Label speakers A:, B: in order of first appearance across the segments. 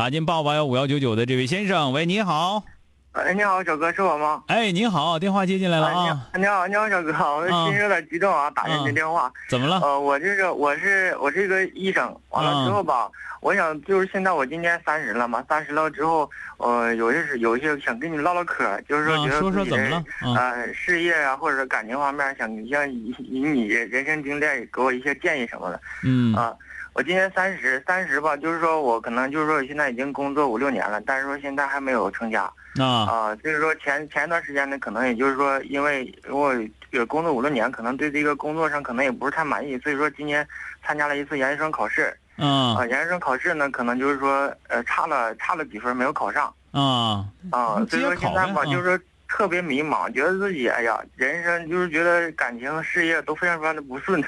A: 打进八八幺五幺九九的这位先生，喂，你好。
B: 哎，你好，小哥，是我吗？
A: 哎，你好，电话接进来了啊。
B: 你好，你好，小哥，我心有点激动啊，打进您电话。
A: 怎么了？
B: 呃，我这个我是我是一个医生，完了之后吧，我想就是现在我今年三十了嘛，三十了之后，呃，有些是有一些想跟你唠唠嗑，就是说觉得自己的呃事业啊，或者是感情方面，想想以以你人生经历给我一些建议什么的。
A: 嗯
B: 啊。我今年三十，三十吧，就是说我可能就是说现在已经工作五六年了，但是说现在还没有成家。
A: 啊。
B: 啊，就是说前前一段时间呢，可能也就是说因为我工作五六年，可能对这个工作上可能也不是太满意，所以说今年参加了一次研究生考试。
A: 啊，
B: 研究生考试呢，可能就是说呃差了差了几分没有考上。
A: 啊。
B: 啊，所以说现在吧，就是说特别迷茫，觉得自己哎呀，人生就是觉得感情事业都非常非常的不顺。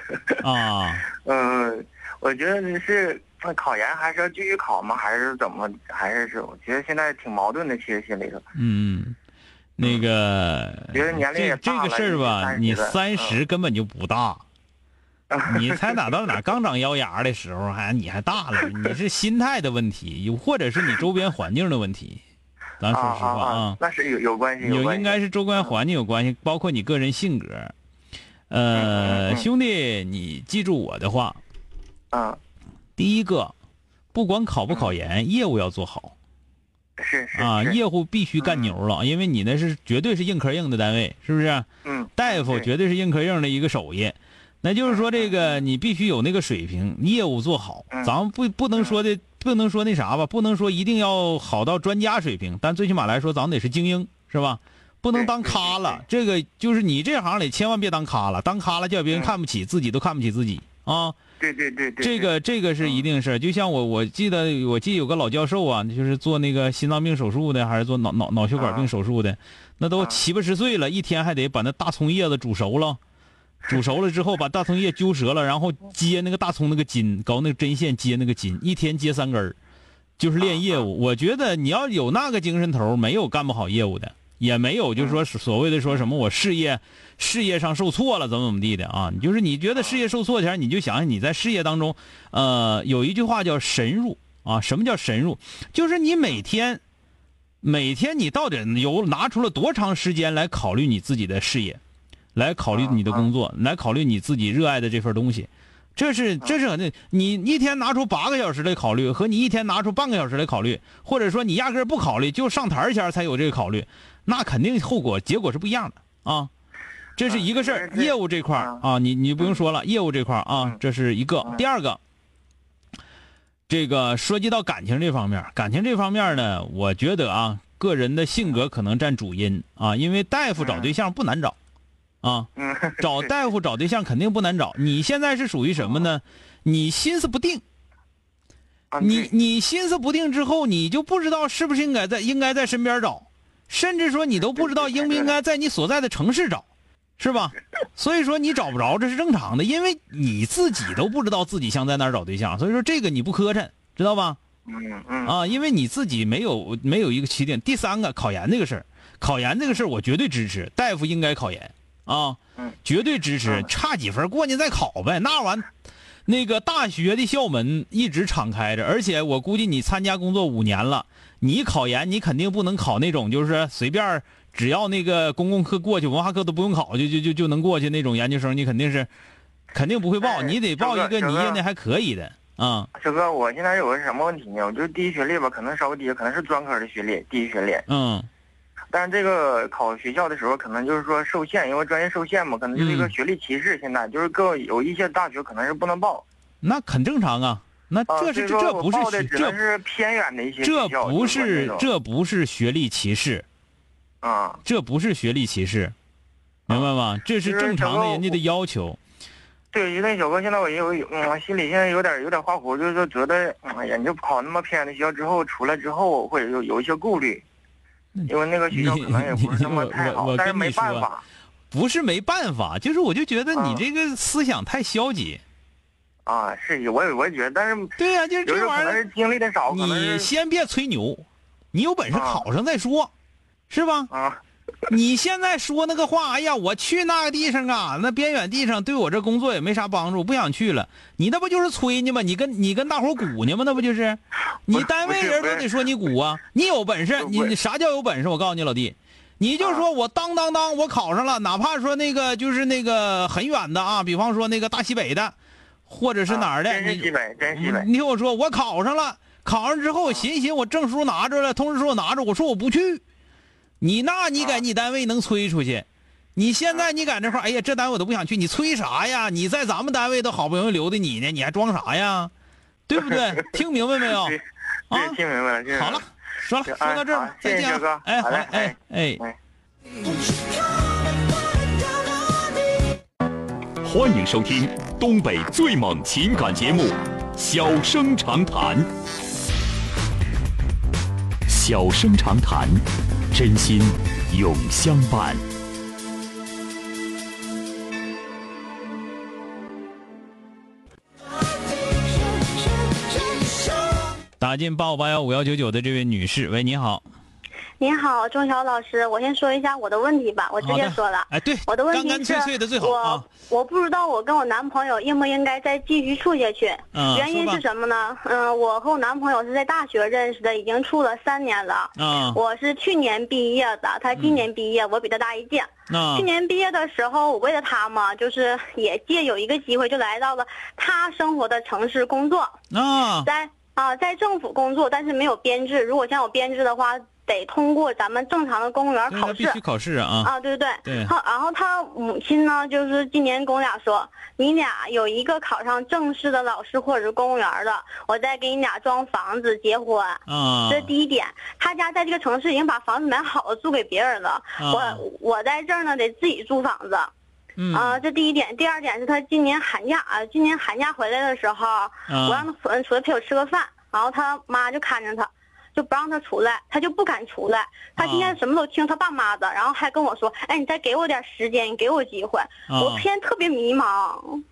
A: 啊，
B: 嗯。我觉得你是考研还是要继续考吗？还是怎么？还是是？我觉得现在挺矛盾的，其实心里头。
A: 嗯，那个，
B: 觉得年龄也
A: 这个事儿吧，你三十根本就不大，你才哪到哪刚长腰牙的时候，还你还大了，你是心态的问题，又或者是你周边环境的问题。咱说实话
B: 啊，那是有有关系，
A: 有应该是周边环境有关系，包括你个人性格。呃，兄弟，你记住我的话。
B: 啊，
A: 第一个，不管考不考研，业务要做好。
B: 是是
A: 啊，业务必须干牛了，因为你那是绝对是硬壳硬的单位，是不是？
B: 嗯。
A: 大夫绝对是硬壳硬的一个手艺，那就是说这个你必须有那个水平，业务做好。咱们不不能说的，不能说那啥吧，不能说一定要好到专家水平，但最起码来说，咱们得是精英，是吧？不能当咖了。这个就是你这行里千万别当咖了，当咖了叫别人看不起，自己都看不起自己啊。
B: 对对对对，
A: 这个这个是一定是，就像我我记得我记得有个老教授啊，就是做那个心脏病手术的，还是做脑脑脑血管病手术的，那都七八十岁了，一天还得把那大葱叶子煮熟了，煮熟了之后把大葱叶揪折了，然后接那个大葱那个筋，搞那个针线接那个筋，一天接三根就是练业务。我觉得你要有那个精神头，没有干不好业务的。也没有，就是说所谓的说什么我事业事业上受挫了怎么怎么地的啊？你就是你觉得事业受挫前，你就想想你在事业当中，呃，有一句话叫神入啊。什么叫神入？就是你每天每天你到底有拿出了多长时间来考虑你自己的事业，来考虑你的工作，来考虑你自己热爱的这份东西。这是这是那，你一天拿出八个小时来考虑，和你一天拿出半个小时来考虑，或者说你压根不考虑，就上台前才有这个考虑。那肯定后果结果是不一样的啊，这是一个事儿。业务这块儿啊，你你不用说了，业务这块儿啊，这是一个。第二个，这个涉及到感情这方面，感情这方面呢，我觉得啊，个人的性格可能占主因啊，因为大夫找对象不难找，啊，找大夫找对象肯定不难找。你现在是属于什么呢？你心思不定，你你心思不定之后，你就不知道是不是应该在应该在身边找。甚至说你都不知道应不应该在你所在的城市找，是吧？所以说你找不着这是正常的，因为你自己都不知道自己想在哪儿找对象，所以说这个你不磕碜，知道吧？
B: 嗯嗯
A: 啊，因为你自己没有没有一个起点。第三个考研这个事儿，考研这个事儿我绝对支持，大夫应该考研啊，绝对支持，差几分过去再考呗，那玩那个大学的校门一直敞开着，而且我估计你参加工作五年了。你考研，你肯定不能考那种，就是随便只要那个公共课过去，文化课都不用考，就就就就能过去那种研究生。你肯定是，肯定不会报，你得报一个你业内还可以的啊，
B: 小哥，我现在有个什么问题呢？我就是第一学历吧，可能稍微低，可能是专科的学历，第一学历。
A: 嗯。
B: 但是这个考学校的时候，可能就是说受限，因为专业受限嘛，可能就是一个学历歧视。现在就是各有一些大学可能是不能报。
A: 那很正常啊。那这是这不是
B: 这是偏远的一些
A: 这不是这不是学历歧视，
B: 啊，
A: 这不是学历歧视，明白吗？这是正常的人家的要求。
B: 对，因为小哥现在我有嗯，心里现在有点有点发火，就是说觉得哎呀，你就考那么偏远的学校之后出来之后会有有一些顾虑，因为那个学校可能也不是那么太好，但是没办法，
A: 不是没办法，就是我就觉得你这个思想太消极。
B: 啊，是，我也我也觉得，但是
A: 对呀，就是这玩意
B: 儿，经历的少。
A: 你先别吹牛，你有本事考上再说，是吧？
B: 啊，
A: 你现在说那个话，哎呀，我去那个地方啊，那边远地方对我这工作也没啥帮助，不想去了。你那不就是吹呢吗？你跟你跟大伙鼓呢吗？那不就是？你单位人都得说你鼓啊！你有本事，你你啥叫有本事？我告诉你老弟，你就说我当当当，我考上了，哪怕说那个就是那个很远的啊，比方说那个大西北的。或者是哪儿的？
B: 真西北，真西北。
A: 你听我说，我考上了，考上之后，我寻思寻思，我证书拿着了，通知书我拿着，我说我不去。你那你在你单位能催出去？你现在你赶这块哎呀，这单位我都不想去，你催啥呀？你在咱们单位都好不容易留的你呢，你还装啥呀？对不对？听明白没有？
B: 啊，听明白了。
A: 好了，说了，说到这儿，再见，
B: 哥。
A: 哎，好嘞，哎哎。
C: 欢迎收听东北最猛情感节目《小生长谈》。小生长谈，真心永相伴。
A: 打进八五八幺五幺九九的这位女士，喂，你好。
D: 您好，钟晓老师，我先说一下我的问题吧，我直接说了。
A: 哎，对，
D: 我的问题
A: 是，
D: 我我不知道我跟我男朋友应不应该再继续处下去。
A: 嗯，
D: 原因是什么呢？嗯，我和我男朋友是在大学认识的，已经处了三年了。
A: 嗯，
D: 我是去年毕业的，他今年毕业，我比他大一届。
A: 嗯，
D: 去年毕业的时候，我为了他嘛，就是也借有一个机会，就来到了他生活的城市工作。
A: 啊，
D: 在啊，在政府工作，但是没有编制。如果像有编制的话。得通过咱们正常的公务员考试，
A: 必须考试啊！
D: 啊，对对
A: 对。对。
D: 然后他母亲呢，就是今年跟我俩说，你俩有一个考上正式的老师或者是公务员的，我再给你俩装房子结婚。
A: 啊。
D: 这是第一点。他家在这个城市已经把房子买好了，租给别人了。我我在这儿呢，得自己租房子。
A: 嗯。
D: 啊，这第一点。第二点是他今年寒假啊，今年寒假回来的时候，我让他回出来陪我吃个饭，然后他妈就看着他。就不让他出来，他就不敢出来。他今天什么都听他爸妈的，然后还跟我说：“哎，你再给我点时间，你给我机会。”我偏特别迷茫。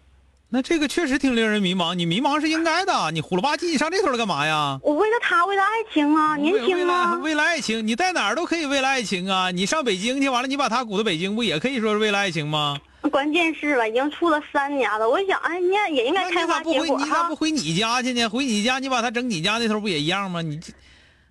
A: 那这个确实挺令人迷茫，你迷茫是应该的。你虎了吧唧，你上这头来干嘛呀？
D: 我为了他，为了爱情啊，年轻
A: 啊。为了爱情，你在哪儿都可以为了爱情啊。你上北京去，完了你把他鼓到北京，不也可以说是为了爱情吗？
D: 关键是吧，已经处了三年了。我想，哎，你也应该开花结
A: 果你咋不回你家去呢？回你家，你把他整你家那头不也一样吗？你这。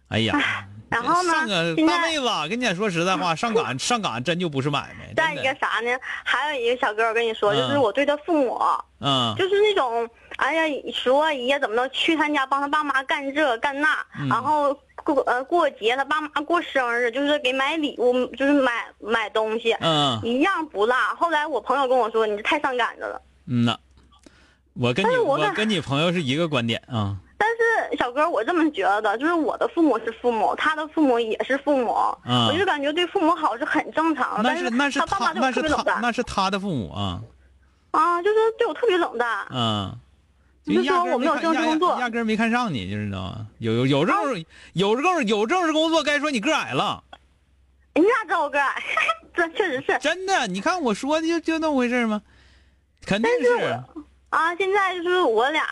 A: 哎呀，
D: 然后呢？
A: 上个大妹子，跟你说实在话，上赶上赶真就不是买卖。
D: 再一个啥呢？还有一个小哥，我跟你说，就是我对他父母，
A: 嗯，
D: 就是那种，哎呀，叔阿姨怎么能，去他家帮他爸妈干这干那，然后过呃过节他爸妈过生日，就是给买礼物，就是买买东西，
A: 嗯，
D: 一样不落。后来我朋友跟我说，你这太上赶着了。
A: 嗯呐，我跟你我跟你朋友是一个观点啊。
D: 但是小哥，我这么觉得，就是我的父母是父母，他的父母也是父母，我就感觉对父母好是很正常
A: 的。那是那是
D: 他那是
A: 他那是他的父母啊。
D: 啊，就是对我特别冷淡。
A: 嗯。
D: 就说我没有正式工作，
A: 压根没看上你，就知道吗？有有有正有正有正式工作，该说你个矮了。
D: 你咋知道我个矮？这确实是
A: 真的。你看我说的就就那么回事吗？肯定
D: 是。啊，现在就是我俩，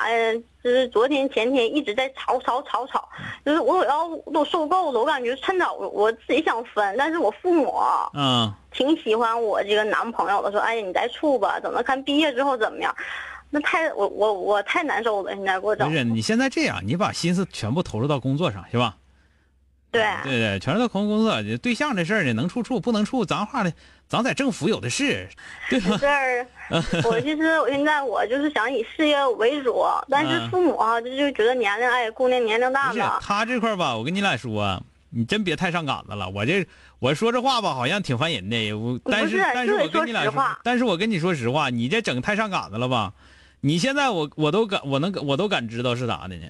D: 就是昨天前天一直在吵吵吵吵，就是我要都受够了，我感觉趁早我自己想分，但是我父母
A: 嗯
D: 挺喜欢我这个男朋友的，说哎呀你再处吧，等着看毕业之后怎么样，那太我我我太难受了，现在给我整。
A: 不是你现在这样，你把心思全部投入到工作上，是吧？
D: 对
A: 对对，全是到空工作。对象这事儿呢，能处处，不能处，咱话呢，咱在政府有的是，对吧？
D: 这儿，我其实我现在我就是想以事业为主，但是父母啊，就就觉得年龄，哎，姑娘年龄大了。
A: 他这块吧，我跟你俩说，你真别太上杆子了。我这我说这话吧，好像挺烦人的。我但
D: 是
A: 但是我跟你俩说，但是我跟你说实话，你这整太上杆子了吧？你现在我我都感我能我都感知到是咋的呢？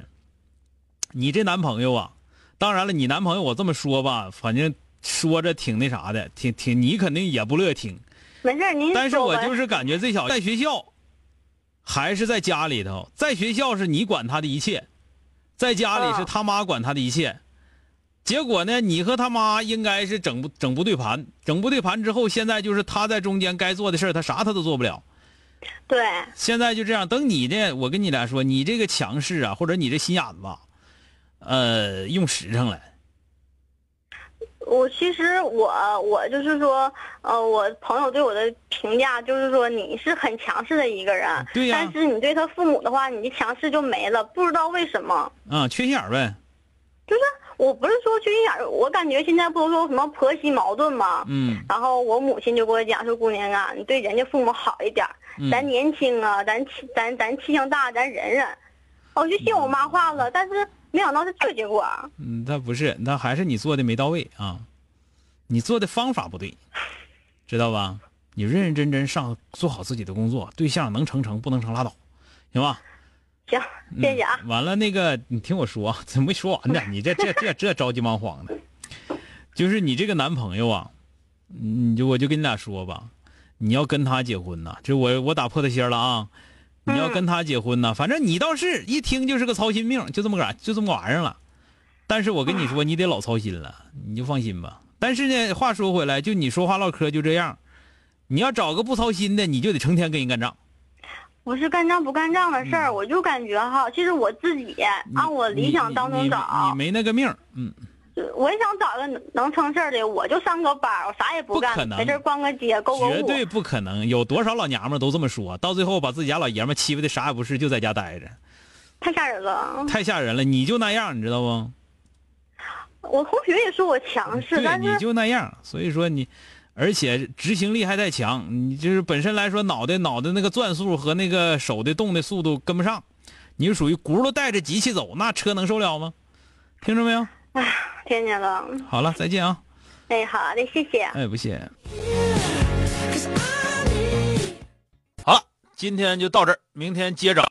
A: 你这男朋友啊，当然了，你男朋友我这么说吧，反正说着挺那啥的，挺挺你肯定也不乐听。
D: 没事，您
A: 但是我就是感觉这小子在学校，还是在家里头，在学校是你管他的一切，在家里是他妈管他的一切。结果呢，你和他妈应该是整不整不对盘，整不对盘之后，现在就是他在中间该做的事他啥他都做不了。
D: 对。
A: 现在就这样，等你呢，我跟你俩说，你这个强势啊，或者你这心眼子。呃，用实诚了。
D: 我其实我我就是说，呃，我朋友对我的评价就是说你是很强势的一个人，
A: 对
D: 呀。但是你对他父母的话，你的强势就没了，不知道为什么。
A: 啊，缺心眼呗。
D: 就是我不是说缺心眼我感觉现在不都说什么婆媳矛盾吗？
A: 嗯。
D: 然后我母亲就跟我讲说：“姑娘啊，你对人家父母好一点，咱年轻啊，咱气咱咱气性大，咱忍忍。”我就信我妈话了，但是。没想到是这个结果。
A: 嗯，他不是，他还是你做的没到位啊，你做的方法不对，知道吧？你认认真真上做好自己的工作，对象能成成，不能成拉倒，行吧？
D: 行，谢谢啊。
A: 完了，那个你听我说，怎么没说完呢？你这这这这着急忙慌的，就是你这个男朋友啊，你就我就跟你俩说吧，你要跟他结婚呐，这我我打破他心了啊。你要跟他结婚呢，反正你倒是一听就是个操心命，就这么个就这么个玩意儿了。但是我跟你说，你得老操心了，你就放心吧。但是呢，话说回来，就你说话唠嗑就这样，你要找个不操心的，你就得成天跟人干仗。
D: 不是干仗不干仗的事儿，我就感觉哈，其实我自己按我理想当中找，
A: 你没那个命，嗯。
D: 我也想找个能成事儿的，我就上个班，我啥也不干，没事逛个街，购购
A: 物。绝对不可能！有多少老娘们都这么说，到最后把自己家老爷们欺负的啥也不是，就在家待着。
D: 太吓人了！
A: 太吓人了！你就那样，你知道不？
D: 我同学也说我强势，
A: 对，你就那样。所以说你，而且执行力还太强，你就是本身来说脑袋脑袋那个转速和那个手的动的速度跟不上，你是属于轱辘带着机器走，那车能受了吗？听着没有？
D: 哎。听见了，
A: 好了，再见啊！
D: 哎，好的，谢谢。
A: 哎，不谢。好了，今天就到这儿，明天接着。